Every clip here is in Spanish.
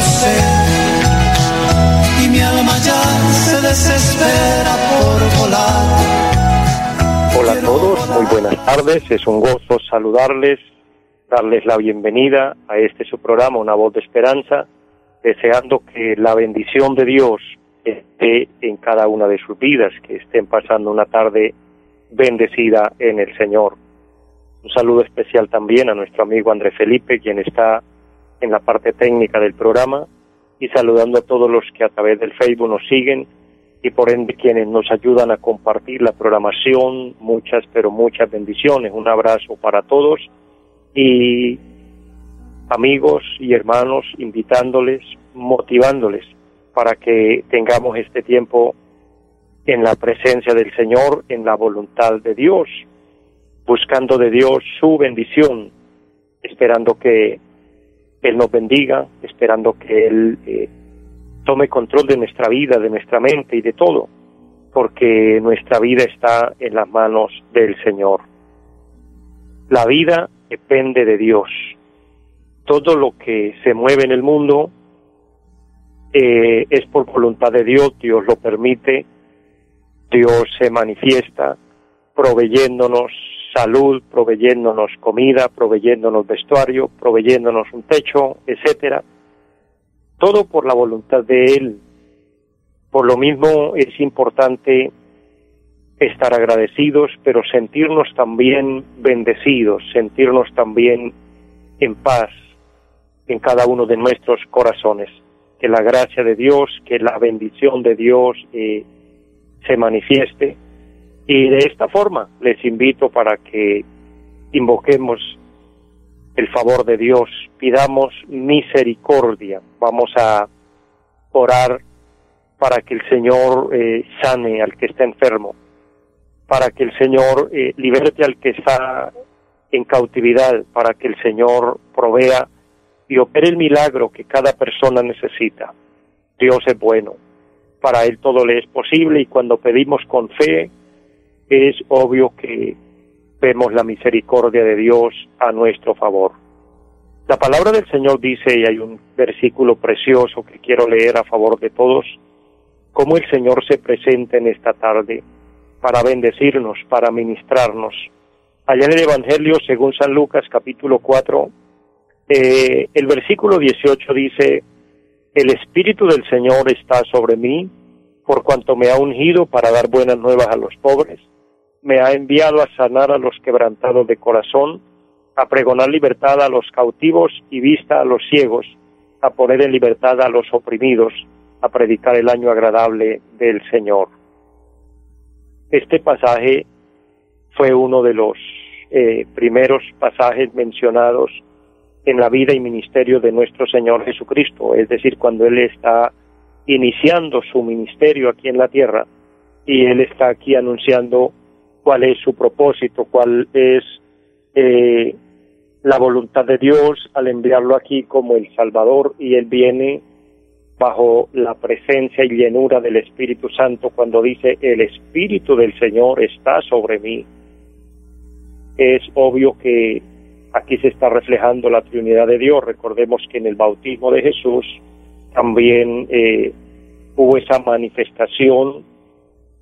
sé mi alma ya se desespera por volar. Hola a todos, muy buenas tardes, es un gozo saludarles, darles la bienvenida a este su programa, Una Voz de Esperanza, deseando que la bendición de Dios esté en cada una de sus vidas, que estén pasando una tarde bendecida en el Señor. Un saludo especial también a nuestro amigo André Felipe, quien está en la parte técnica del programa, y saludando a todos los que a través del Facebook nos siguen y por ende quienes nos ayudan a compartir la programación. Muchas, pero muchas bendiciones. Un abrazo para todos y amigos y hermanos invitándoles, motivándoles para que tengamos este tiempo en la presencia del Señor, en la voluntad de Dios, buscando de Dios su bendición, esperando que él nos bendiga, esperando que Él eh, tome control de nuestra vida, de nuestra mente y de todo, porque nuestra vida está en las manos del Señor. La vida depende de Dios. Todo lo que se mueve en el mundo eh, es por voluntad de Dios, Dios lo permite, Dios se manifiesta proveyéndonos salud, proveyéndonos comida, proveyéndonos vestuario, proveyéndonos un techo, etcétera. Todo por la voluntad de Él. Por lo mismo es importante estar agradecidos, pero sentirnos también bendecidos, sentirnos también en paz en cada uno de nuestros corazones. Que la gracia de Dios, que la bendición de Dios eh, se manifieste y de esta forma les invito para que invoquemos el favor de Dios, pidamos misericordia. Vamos a orar para que el Señor eh, sane al que está enfermo, para que el Señor eh, liberte al que está en cautividad, para que el Señor provea y opere el milagro que cada persona necesita. Dios es bueno, para Él todo le es posible y cuando pedimos con fe, es obvio que vemos la misericordia de Dios a nuestro favor. La palabra del Señor dice, y hay un versículo precioso que quiero leer a favor de todos, cómo el Señor se presenta en esta tarde para bendecirnos, para ministrarnos. Allá en el Evangelio, según San Lucas capítulo 4, eh, el versículo 18 dice, el Espíritu del Señor está sobre mí, por cuanto me ha ungido para dar buenas nuevas a los pobres me ha enviado a sanar a los quebrantados de corazón, a pregonar libertad a los cautivos y vista a los ciegos, a poner en libertad a los oprimidos, a predicar el año agradable del Señor. Este pasaje fue uno de los eh, primeros pasajes mencionados en la vida y ministerio de nuestro Señor Jesucristo, es decir, cuando Él está iniciando su ministerio aquí en la tierra y Él está aquí anunciando cuál es su propósito, cuál es eh, la voluntad de Dios al enviarlo aquí como el Salvador y Él viene bajo la presencia y llenura del Espíritu Santo cuando dice el Espíritu del Señor está sobre mí. Es obvio que aquí se está reflejando la Trinidad de Dios. Recordemos que en el bautismo de Jesús también eh, hubo esa manifestación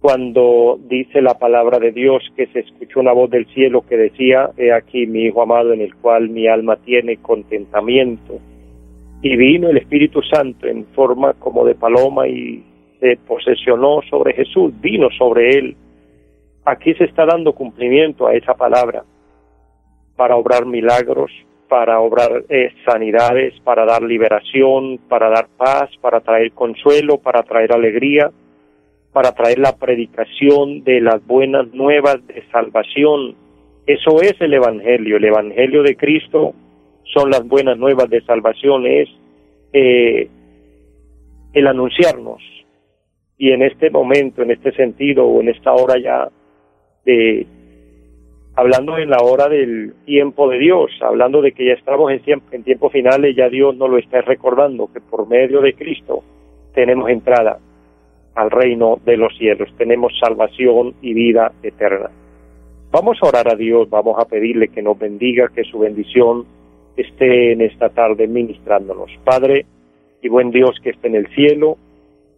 cuando dice la palabra de Dios que se escuchó una voz del cielo que decía, he aquí mi Hijo amado en el cual mi alma tiene contentamiento. Y vino el Espíritu Santo en forma como de paloma y se posesionó sobre Jesús, vino sobre él. Aquí se está dando cumplimiento a esa palabra para obrar milagros, para obrar eh, sanidades, para dar liberación, para dar paz, para traer consuelo, para traer alegría para traer la predicación de las buenas nuevas de salvación. Eso es el Evangelio. El Evangelio de Cristo son las buenas nuevas de salvación. Es eh, el anunciarnos. Y en este momento, en este sentido, o en esta hora ya, de, hablando en la hora del tiempo de Dios, hablando de que ya estamos en tiempo, en tiempo finales, ya Dios nos lo está recordando, que por medio de Cristo tenemos entrada al reino de los cielos, tenemos salvación y vida eterna. Vamos a orar a Dios, vamos a pedirle que nos bendiga, que su bendición esté en esta tarde ministrándonos. Padre y buen Dios que esté en el cielo,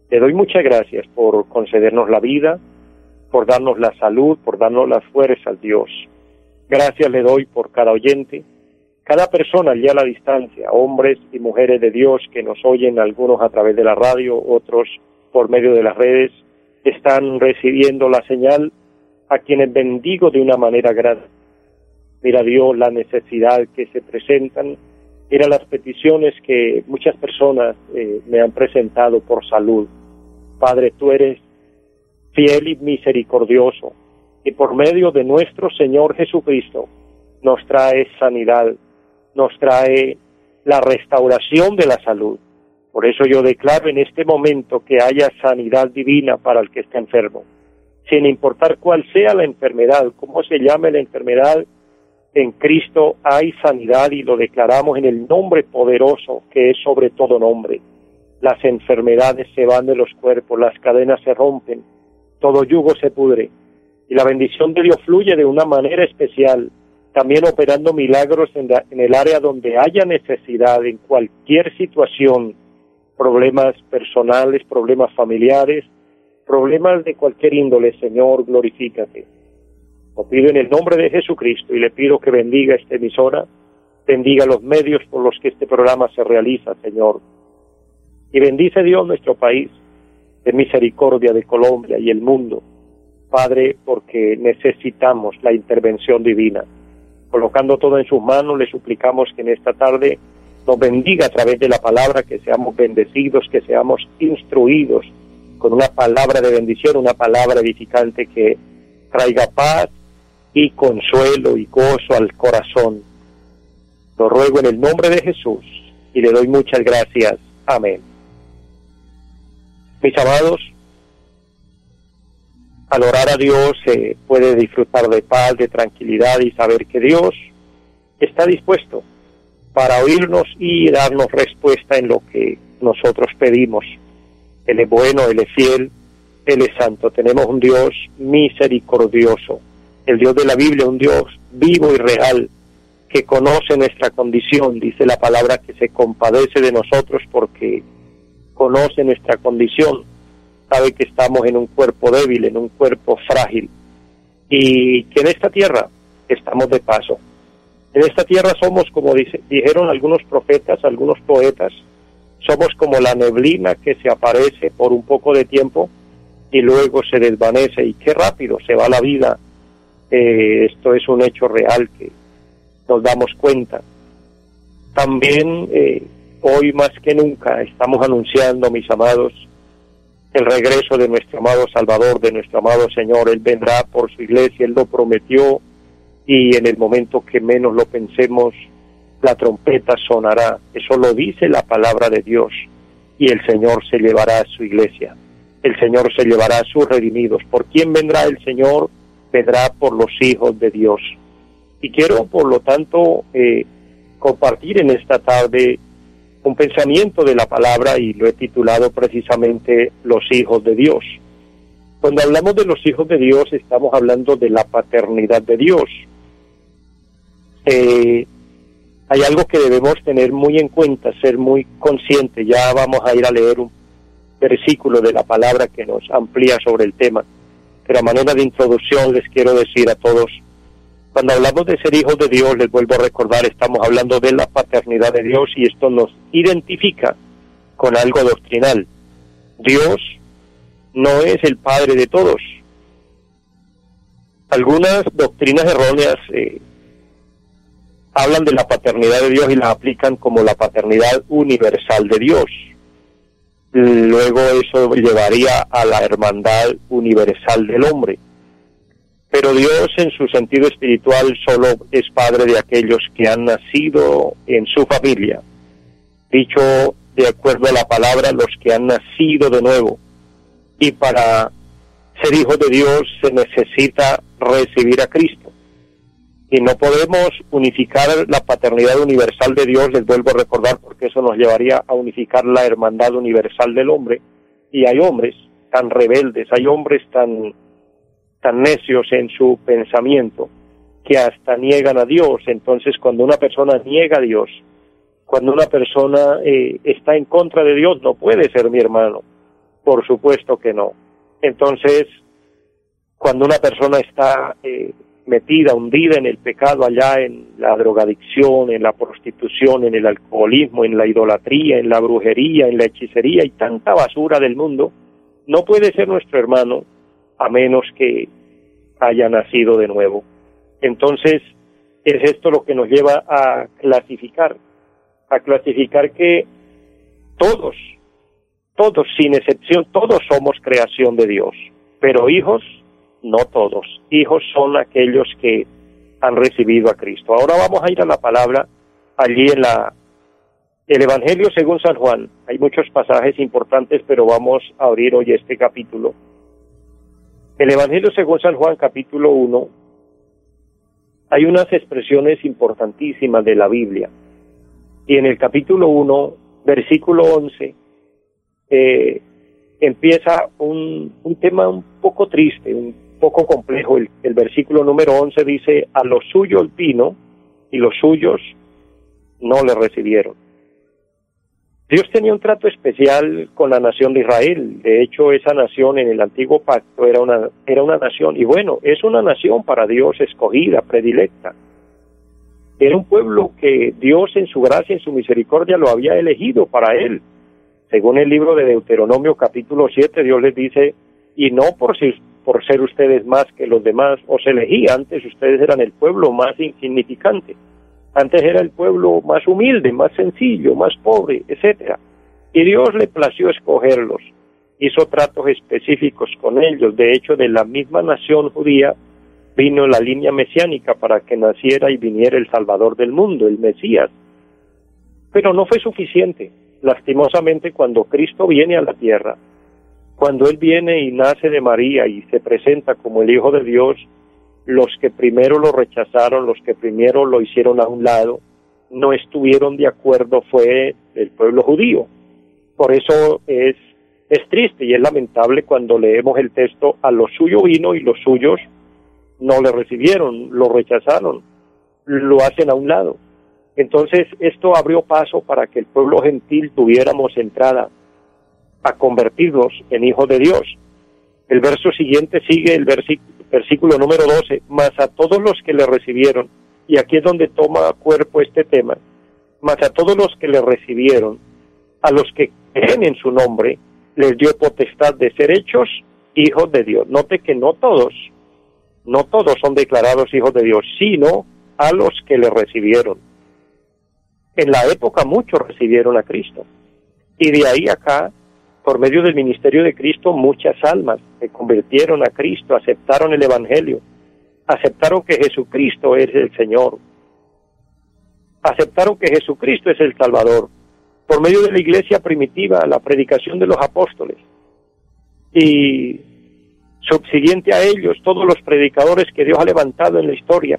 te doy muchas gracias por concedernos la vida, por darnos la salud, por darnos las fuerzas, Dios. Gracias le doy por cada oyente, cada persona allá a la distancia, hombres y mujeres de Dios que nos oyen, algunos a través de la radio, otros por medio de las redes, están recibiendo la señal a quienes bendigo de una manera grande. Mira Dios la necesidad que se presentan, mira las peticiones que muchas personas eh, me han presentado por salud. Padre, tú eres fiel y misericordioso, y por medio de nuestro Señor Jesucristo nos trae sanidad, nos trae la restauración de la salud. Por eso yo declaro en este momento que haya sanidad divina para el que está enfermo sin importar cuál sea la enfermedad, cómo se llame la enfermedad, en Cristo hay sanidad y lo declaramos en el nombre poderoso que es sobre todo nombre. Las enfermedades se van de los cuerpos, las cadenas se rompen, todo yugo se pudre y la bendición de Dios fluye de una manera especial, también operando milagros en, en el área donde haya necesidad, en cualquier situación, problemas personales, problemas familiares, problemas de cualquier índole, Señor, glorifícate. Lo pido en el nombre de Jesucristo y le pido que bendiga esta emisora, bendiga los medios por los que este programa se realiza, Señor. Y bendice Dios nuestro país, de misericordia de Colombia y el mundo. Padre, porque necesitamos la intervención divina. Colocando todo en sus manos, le suplicamos que en esta tarde nos bendiga a través de la palabra, que seamos bendecidos, que seamos instruidos con una palabra de bendición, una palabra edificante que traiga paz y consuelo y gozo al corazón. Lo ruego en el nombre de Jesús y le doy muchas gracias. Amén. Mis amados, al orar a Dios se puede disfrutar de paz, de tranquilidad y saber que Dios está dispuesto para oírnos y darnos respuesta en lo que nosotros pedimos. Él es bueno, Él es fiel, Él es santo. Tenemos un Dios misericordioso. El Dios de la Biblia, un Dios vivo y real, que conoce nuestra condición. Dice la palabra que se compadece de nosotros porque conoce nuestra condición. Sabe que estamos en un cuerpo débil, en un cuerpo frágil. Y que en esta tierra estamos de paso. En esta tierra somos, como dijeron algunos profetas, algunos poetas, somos como la neblina que se aparece por un poco de tiempo y luego se desvanece y qué rápido se va la vida. Eh, esto es un hecho real que nos damos cuenta. También eh, hoy más que nunca estamos anunciando, mis amados, el regreso de nuestro amado Salvador, de nuestro amado Señor. Él vendrá por su iglesia, Él lo prometió y en el momento que menos lo pensemos, la trompeta sonará. Eso lo dice la palabra de Dios. Y el Señor se llevará a su iglesia. El Señor se llevará a sus redimidos. ¿Por quién vendrá el Señor? Vendrá por los hijos de Dios. Y quiero, por lo tanto, eh, compartir en esta tarde un pensamiento de la palabra y lo he titulado precisamente Los hijos de Dios. Cuando hablamos de los hijos de Dios estamos hablando de la paternidad de Dios. Eh, hay algo que debemos tener muy en cuenta, ser muy conscientes. Ya vamos a ir a leer un versículo de la palabra que nos amplía sobre el tema. Pero a manera de introducción les quiero decir a todos, cuando hablamos de ser hijos de Dios, les vuelvo a recordar, estamos hablando de la paternidad de Dios y esto nos identifica con algo doctrinal. Dios no es el Padre de todos. Algunas doctrinas erróneas eh, hablan de la paternidad de Dios y la aplican como la paternidad universal de Dios. Luego eso llevaría a la hermandad universal del hombre. Pero Dios en su sentido espiritual solo es padre de aquellos que han nacido en su familia. Dicho de acuerdo a la palabra, los que han nacido de nuevo. Y para ser hijo de Dios se necesita recibir a Cristo. Y no podemos unificar la paternidad universal de Dios, les vuelvo a recordar, porque eso nos llevaría a unificar la hermandad universal del hombre. Y hay hombres tan rebeldes, hay hombres tan, tan necios en su pensamiento que hasta niegan a Dios. Entonces, cuando una persona niega a Dios, cuando una persona eh, está en contra de Dios, no puede ser mi hermano. Por supuesto que no. Entonces, cuando una persona está eh, metida, hundida en el pecado, allá en la drogadicción, en la prostitución, en el alcoholismo, en la idolatría, en la brujería, en la hechicería y tanta basura del mundo, no puede ser nuestro hermano a menos que haya nacido de nuevo. Entonces, es esto lo que nos lleva a clasificar a clasificar que todos, todos sin excepción, todos somos creación de Dios, pero hijos, no todos. Hijos son aquellos que han recibido a Cristo. Ahora vamos a ir a la palabra allí en la el Evangelio según San Juan. Hay muchos pasajes importantes, pero vamos a abrir hoy este capítulo. El Evangelio según San Juan, capítulo 1, hay unas expresiones importantísimas de la Biblia. Y en el capítulo 1, versículo 11, eh, empieza un, un, tema un poco triste, un poco complejo. El, versículo número 11 dice, a lo suyo el vino y los suyos no le recibieron. Dios tenía un trato especial con la nación de Israel. De hecho, esa nación en el antiguo pacto era una, era una nación, y bueno, es una nación para Dios escogida, predilecta. Era un pueblo que Dios en su gracia, en su misericordia, lo había elegido para él. Según el libro de Deuteronomio capítulo 7, Dios les dice, y no por, por ser ustedes más que los demás, os elegí, antes ustedes eran el pueblo más insignificante, antes era el pueblo más humilde, más sencillo, más pobre, etcétera. Y Dios le plació escogerlos, hizo tratos específicos con ellos, de hecho de la misma nación judía vino la línea mesiánica para que naciera y viniera el Salvador del mundo, el Mesías. Pero no fue suficiente. Lastimosamente, cuando Cristo viene a la tierra, cuando Él viene y nace de María y se presenta como el Hijo de Dios, los que primero lo rechazaron, los que primero lo hicieron a un lado, no estuvieron de acuerdo fue el pueblo judío. Por eso es, triste y es lamentable cuando leemos el texto, a lo suyo vino y los suyos no le recibieron, lo rechazaron, lo hacen a un lado. Entonces esto abrió paso para que el pueblo gentil tuviéramos entrada a convertirnos en hijos de Dios. El verso siguiente sigue el versículo número 12, mas a todos los que le recibieron, y aquí es donde toma cuerpo este tema, mas a todos los que le recibieron, a los que creen en su nombre, les dio potestad de ser hechos hijos de Dios. Note que no todos, no todos son declarados hijos de Dios, sino a los que le recibieron. En la época muchos recibieron a Cristo. Y de ahí acá, por medio del ministerio de Cristo, muchas almas se convirtieron a Cristo, aceptaron el Evangelio, aceptaron que Jesucristo es el Señor, aceptaron que Jesucristo es el Salvador, por medio de la iglesia primitiva, la predicación de los apóstoles. Y subsiguiente a ellos, todos los predicadores que Dios ha levantado en la historia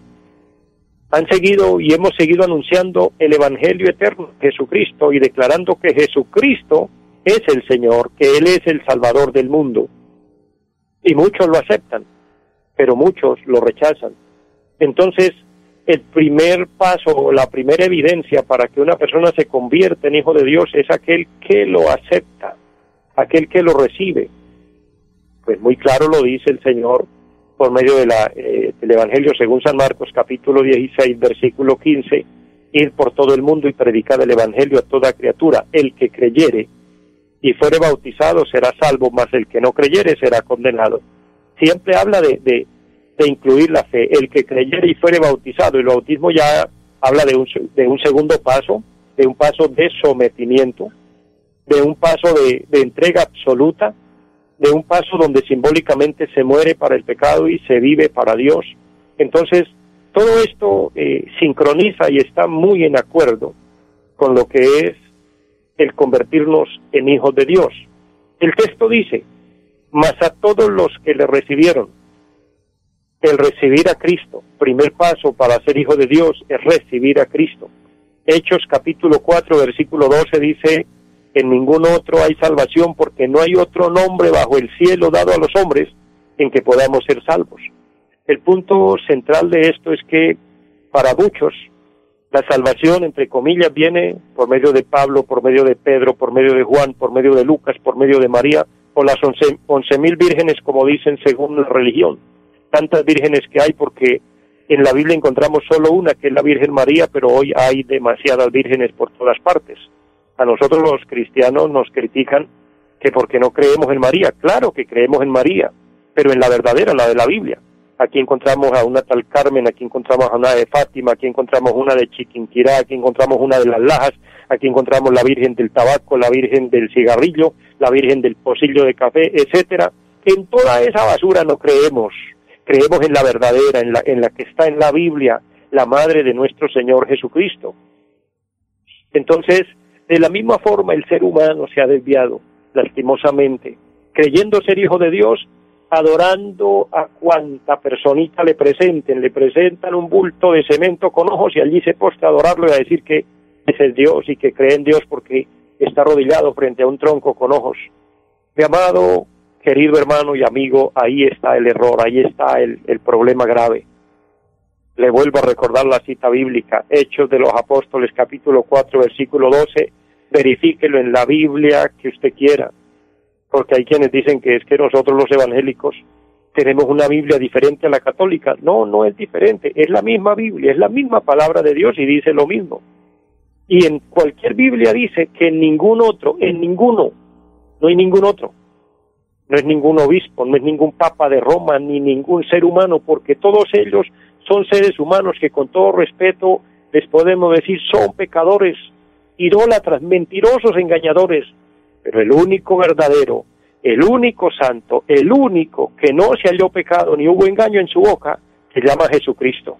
han seguido y hemos seguido anunciando el Evangelio eterno Jesucristo y declarando que Jesucristo es el Señor, que Él es el Salvador del mundo. Y muchos lo aceptan, pero muchos lo rechazan. Entonces, el primer paso, la primera evidencia para que una persona se convierta en hijo de Dios es aquel que lo acepta, aquel que lo recibe. Pues muy claro lo dice el Señor por medio de la, eh, del Evangelio según San Marcos capítulo 16 versículo 15, ir por todo el mundo y predicar el Evangelio a toda criatura. El que creyere y fuere bautizado será salvo, mas el que no creyere será condenado. Siempre habla de, de, incluir la fe. El que creyere y fuere bautizado, y el bautismo ya habla de un, de un segundo paso, de un paso de sometimiento, de un paso de, de entrega absoluta, de un paso donde simbólicamente se muere para el pecado y se vive para Dios. Entonces, todo esto eh, sincroniza y está muy en acuerdo con lo que es el convertirnos en hijos de Dios. El texto dice, mas a todos los que le recibieron, el recibir a Cristo, primer paso para ser hijo de Dios es recibir a Cristo. Hechos capítulo 4, versículo 12 dice, en ningún otro hay salvación porque no hay otro nombre bajo el cielo dado a los hombres en que podamos ser salvos. El punto central de esto es que para muchos la salvación, entre comillas, viene por medio de Pablo, por medio de Pedro, por medio de Juan, por medio de Lucas, por medio de María, o las once, mil vírgenes, como dicen según la religión. Tantas vírgenes que hay porque en la Biblia encontramos solo una, que es la Virgen María, pero hoy hay demasiadas vírgenes por todas partes. A nosotros los cristianos nos critican que porque no creemos en María. Claro que creemos en María, pero en la verdadera, la de la Biblia. Aquí encontramos a una tal Carmen, aquí encontramos a una de Fátima, aquí encontramos una de Chiquinquirá, aquí encontramos una de las Lajas, aquí encontramos la Virgen del Tabaco, la Virgen del Cigarrillo, la Virgen del Pocillo de Café, etcétera. En toda esa basura no creemos, creemos en la verdadera, en la, en la que está en la Biblia, la Madre de nuestro Señor Jesucristo. Entonces, de la misma forma el ser humano se ha desviado, lastimosamente, creyendo ser hijo de Dios, adorando a cuanta personita le presenten, le presentan un bulto de cemento con ojos y allí se posta a adorarlo y a decir que es el Dios y que cree en Dios porque está arrodillado frente a un tronco con ojos. Mi amado, querido hermano y amigo, ahí está el error, ahí está el, el problema grave. Le vuelvo a recordar la cita bíblica, Hechos de los Apóstoles capítulo 4 versículo 12, verifíquelo en la Biblia que usted quiera, porque hay quienes dicen que es que nosotros los evangélicos tenemos una Biblia diferente a la católica. No, no es diferente, es la misma Biblia, es la misma palabra de Dios y dice lo mismo. Y en cualquier Biblia dice que en ningún otro, en ninguno, no hay ningún otro. No es ningún obispo, no es ningún papa de Roma, ni ningún ser humano, porque todos ellos son seres humanos que con todo respeto les podemos decir son pecadores, idólatras, mentirosos, engañadores. Pero el único verdadero, el único santo, el único que no se halló pecado ni hubo engaño en su boca, se llama Jesucristo.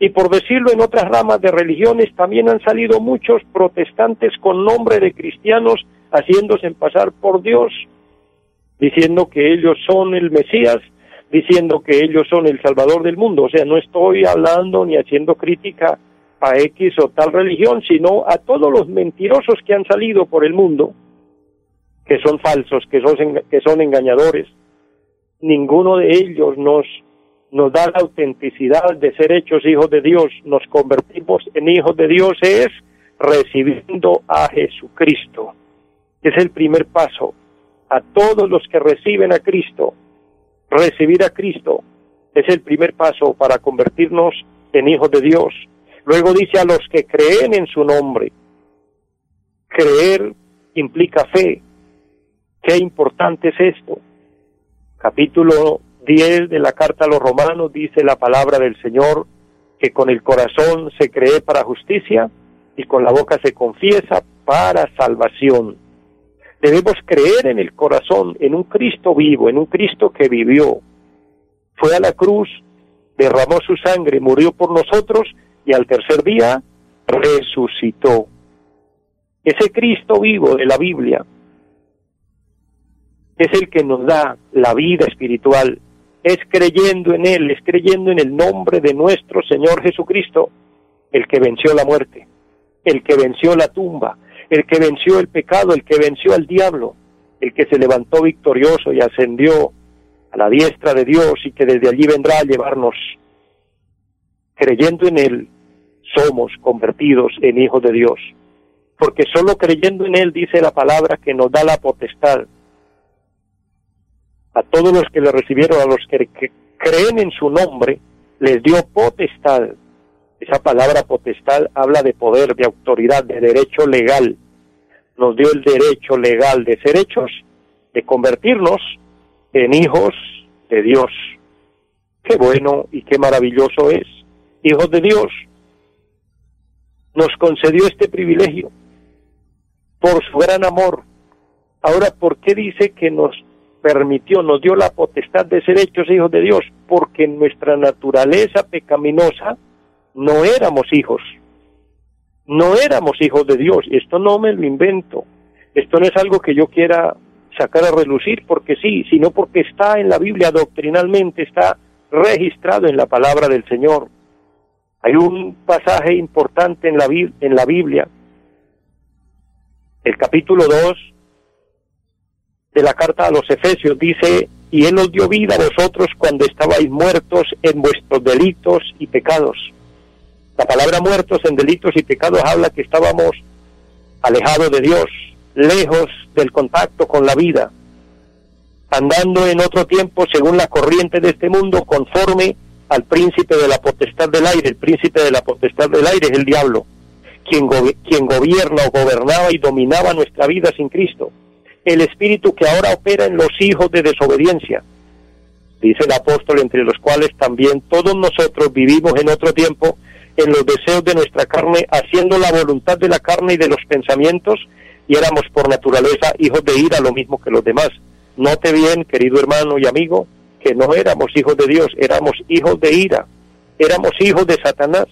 Y por decirlo en otras ramas de religiones, también han salido muchos protestantes con nombre de cristianos haciéndose pasar por Dios, diciendo que ellos son el Mesías, diciendo que ellos son el Salvador del mundo. O sea, no estoy hablando ni haciendo crítica a X o tal religión, sino a todos los mentirosos que han salido por el mundo, que son falsos, que son, que son engañadores. Ninguno de ellos nos nos da la autenticidad de ser hechos hijos de Dios, nos convertimos en hijos de Dios es recibiendo a Jesucristo. Es el primer paso. A todos los que reciben a Cristo, recibir a Cristo es el primer paso para convertirnos en hijos de Dios. Luego dice a los que creen en su nombre. Creer implica fe. Qué importante es esto. Capítulo 10 de la carta a los romanos dice la palabra del Señor que con el corazón se cree para justicia y con la boca se confiesa para salvación. Debemos creer en el corazón, en un Cristo vivo, en un Cristo que vivió. Fue a la cruz, derramó su sangre, murió por nosotros y al tercer día resucitó. Ese Cristo vivo de la Biblia es el que nos da la vida espiritual, es creyendo en Él, es creyendo en el nombre de nuestro Señor Jesucristo, el que venció la muerte, el que venció la tumba, el que venció el pecado, el que venció al diablo, el que se levantó victorioso y ascendió a la diestra de Dios y que desde allí vendrá a llevarnos. Creyendo en Él, somos convertidos en hijos de Dios, porque solo creyendo en Él dice la palabra que nos da la potestad a todos los que le recibieron, a los que, creen en su nombre, les dio potestad. Esa palabra potestad habla de poder, de autoridad, de derecho legal. Nos dio el derecho legal de ser hechos, de convertirnos en hijos de Dios. Qué bueno y qué maravilloso es. Hijos de Dios. Nos concedió este privilegio por su gran amor. Ahora, ¿por qué dice que nos permitió, nos dio la potestad de ser hechos hijos de Dios, porque en nuestra naturaleza pecaminosa no éramos hijos. no éramos hijos de Dios. Esto no me lo invento. Esto no es algo que yo quiera sacar a relucir porque sí, sino porque está en la Biblia doctrinalmente, está registrado en la palabra del Señor. Hay un pasaje importante en la, en la Biblia, el capítulo 2 de la carta a los Efesios dice, y Él os dio vida a vosotros cuando estabais muertos en vuestros delitos y pecados. La palabra muertos en delitos y pecados habla que estábamos alejados de Dios, lejos del contacto con la vida, andando en otro tiempo según la corriente de este mundo, conforme al príncipe de la potestad del aire. El príncipe de la potestad del aire es el diablo, quien, quien gobierna o gobernaba y dominaba nuestra vida sin Cristo. El espíritu que ahora opera en los hijos de desobediencia. Dice el apóstol, entre los cuales también todos nosotros vivimos en otro tiempo en los deseos de nuestra carne, haciendo la voluntad de la carne y de los pensamientos, y éramos por naturaleza hijos de ira, lo mismo que los demás. Note bien, querido hermano y amigo, que no éramos hijos de Dios, éramos hijos de ira, éramos hijos de Satanás,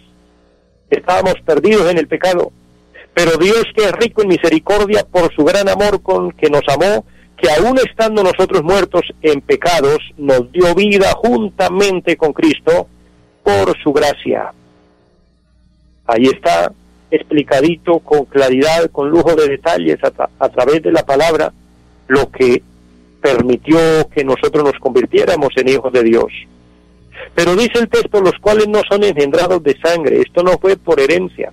estábamos perdidos en el pecado. Pero Dios que es rico en misericordia por su gran amor con que nos amó, que aún estando nosotros muertos en pecados, nos dio vida juntamente con Cristo por su gracia. Ahí está explicadito con claridad, con lujo de detalles a, a través de la palabra, lo que permitió que nosotros nos convirtiéramos en hijos de Dios. Pero dice el texto, los cuales no son engendrados de sangre, esto no fue por herencia.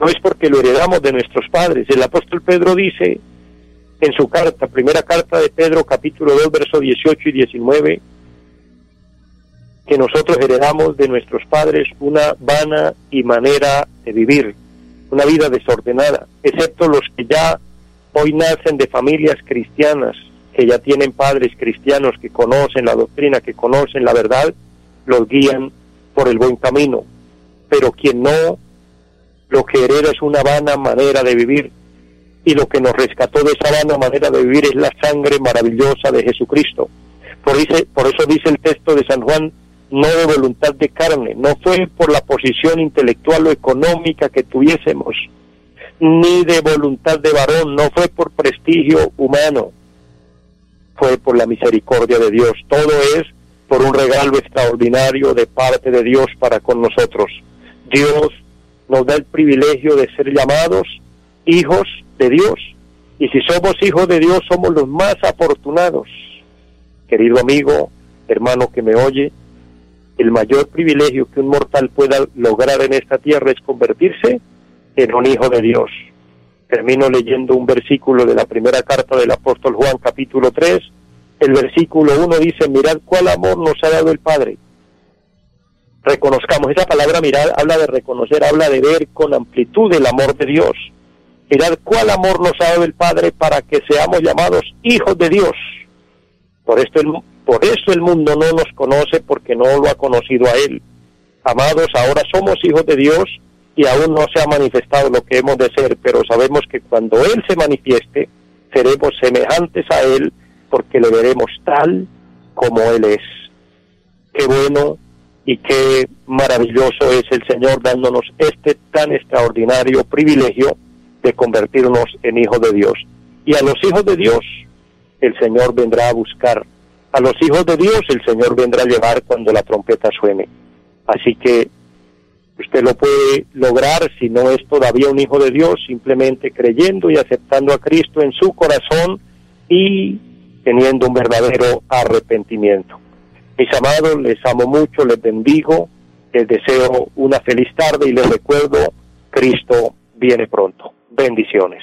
No es porque lo heredamos de nuestros padres. El apóstol Pedro dice en su carta, primera carta de Pedro, capítulo 2, versos 18 y 19, que nosotros heredamos de nuestros padres una vana y manera de vivir, una vida desordenada, excepto los que ya hoy nacen de familias cristianas, que ya tienen padres cristianos que conocen la doctrina, que conocen la verdad, los guían por el buen camino. Pero quien no, lo que hereda es una vana manera de vivir. Y lo que nos rescató de esa vana manera de vivir es la sangre maravillosa de Jesucristo. Por, por eso dice el texto de San Juan, no de voluntad de carne, no fue por la posición intelectual o económica que tuviésemos, ni de voluntad de varón, no fue por prestigio humano, fue por la misericordia de Dios. Todo es por un regalo extraordinario de parte de Dios para con nosotros. Dios nos da el privilegio de ser llamados hijos de Dios. Y si somos hijos de Dios, somos los más afortunados. Querido amigo, hermano que me oye, el mayor privilegio que un mortal pueda lograr en esta tierra es convertirse en un hijo de Dios. Termino leyendo un versículo de la primera carta del apóstol Juan capítulo 3. El versículo 1 dice, mirad cuál amor nos ha dado el Padre. Reconozcamos, esa palabra mirad habla de reconocer, habla de ver con amplitud el amor de Dios. Mirad cuál amor nos ha dado el Padre para que seamos llamados hijos de Dios. Por esto el, por eso el mundo no nos conoce porque no lo ha conocido a Él. Amados, ahora somos hijos de Dios y aún no se ha manifestado lo que hemos de ser, pero sabemos que cuando Él se manifieste, seremos semejantes a Él porque le veremos tal como Él es. Qué bueno y qué maravilloso es el Señor dándonos este tan extraordinario privilegio de convertirnos en hijos de Dios. Y a los hijos de Dios el Señor vendrá a buscar a los hijos de Dios el Señor vendrá a llevar cuando la trompeta suene. Así que usted lo puede lograr si no es todavía un hijo de Dios, simplemente creyendo y aceptando a Cristo en su corazón y teniendo un verdadero arrepentimiento. Mis amados, les amo mucho, les bendigo, les deseo una feliz tarde y les recuerdo, Cristo viene pronto. Bendiciones.